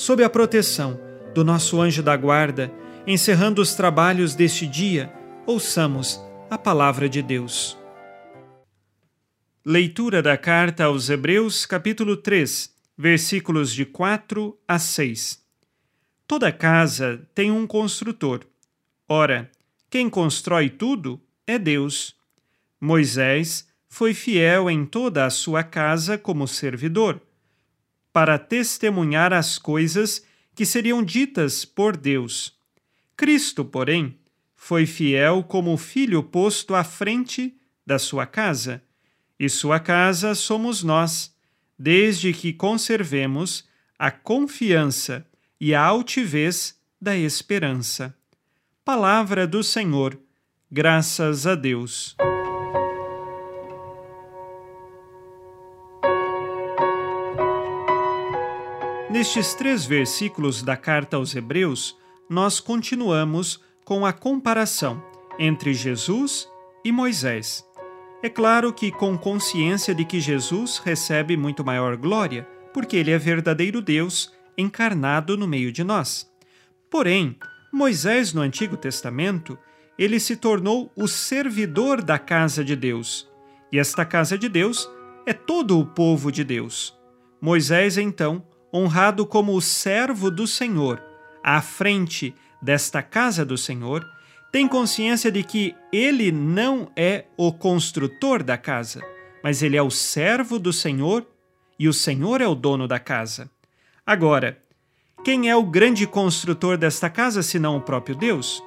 Sob a proteção do nosso anjo da guarda, encerrando os trabalhos deste dia, ouçamos a palavra de Deus. Leitura da carta aos Hebreus, capítulo 3, versículos de 4 a 6. Toda casa tem um construtor. Ora, quem constrói tudo é Deus. Moisés foi fiel em toda a sua casa como servidor, para testemunhar as coisas que seriam ditas por Deus. Cristo, porém, foi fiel como filho posto à frente da sua casa, e sua casa somos nós, desde que conservemos a confiança e a altivez da esperança. Palavra do Senhor, graças a Deus. Nestes três versículos da carta aos Hebreus, nós continuamos com a comparação entre Jesus e Moisés. É claro que com consciência de que Jesus recebe muito maior glória, porque ele é verdadeiro Deus encarnado no meio de nós. Porém, Moisés no Antigo Testamento, ele se tornou o servidor da casa de Deus. E esta casa de Deus é todo o povo de Deus. Moisés, então, honrado como o servo do Senhor, à frente desta casa do Senhor, tem consciência de que ele não é o construtor da casa, mas ele é o servo do Senhor e o Senhor é o dono da casa. Agora, quem é o grande construtor desta casa senão o próprio Deus?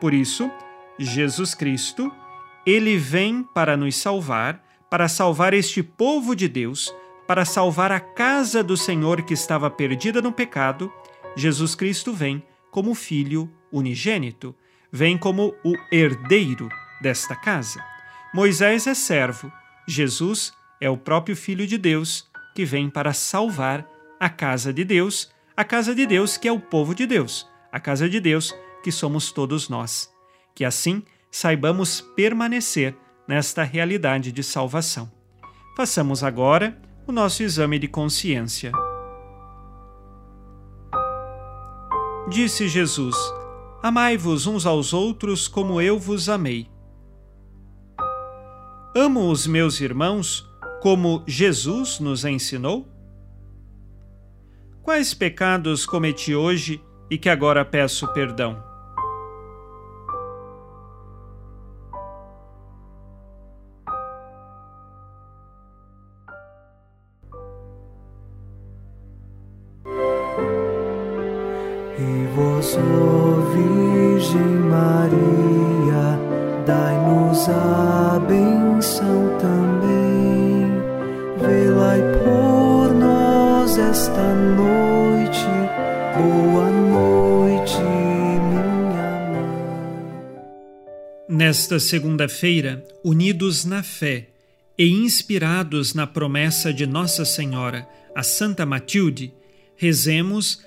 Por isso, Jesus Cristo, ele vem para nos salvar, para salvar este povo de Deus para salvar a casa do Senhor que estava perdida no pecado, Jesus Cristo vem como filho unigênito, vem como o herdeiro desta casa. Moisés é servo, Jesus é o próprio Filho de Deus que vem para salvar a casa de Deus, a casa de Deus que é o povo de Deus, a casa de Deus que somos todos nós. Que assim saibamos permanecer nesta realidade de salvação. Façamos agora o nosso exame de consciência. Disse Jesus: Amai-vos uns aos outros como eu vos amei. Amo os meus irmãos como Jesus nos ensinou? Quais pecados cometi hoje e que agora peço perdão? Virgem Maria, dai-nos a benção também. Por nós esta noite. Boa noite, minha mãe. Nesta segunda-feira, unidos na fé e inspirados na promessa de Nossa Senhora, a Santa Matilde, rezemos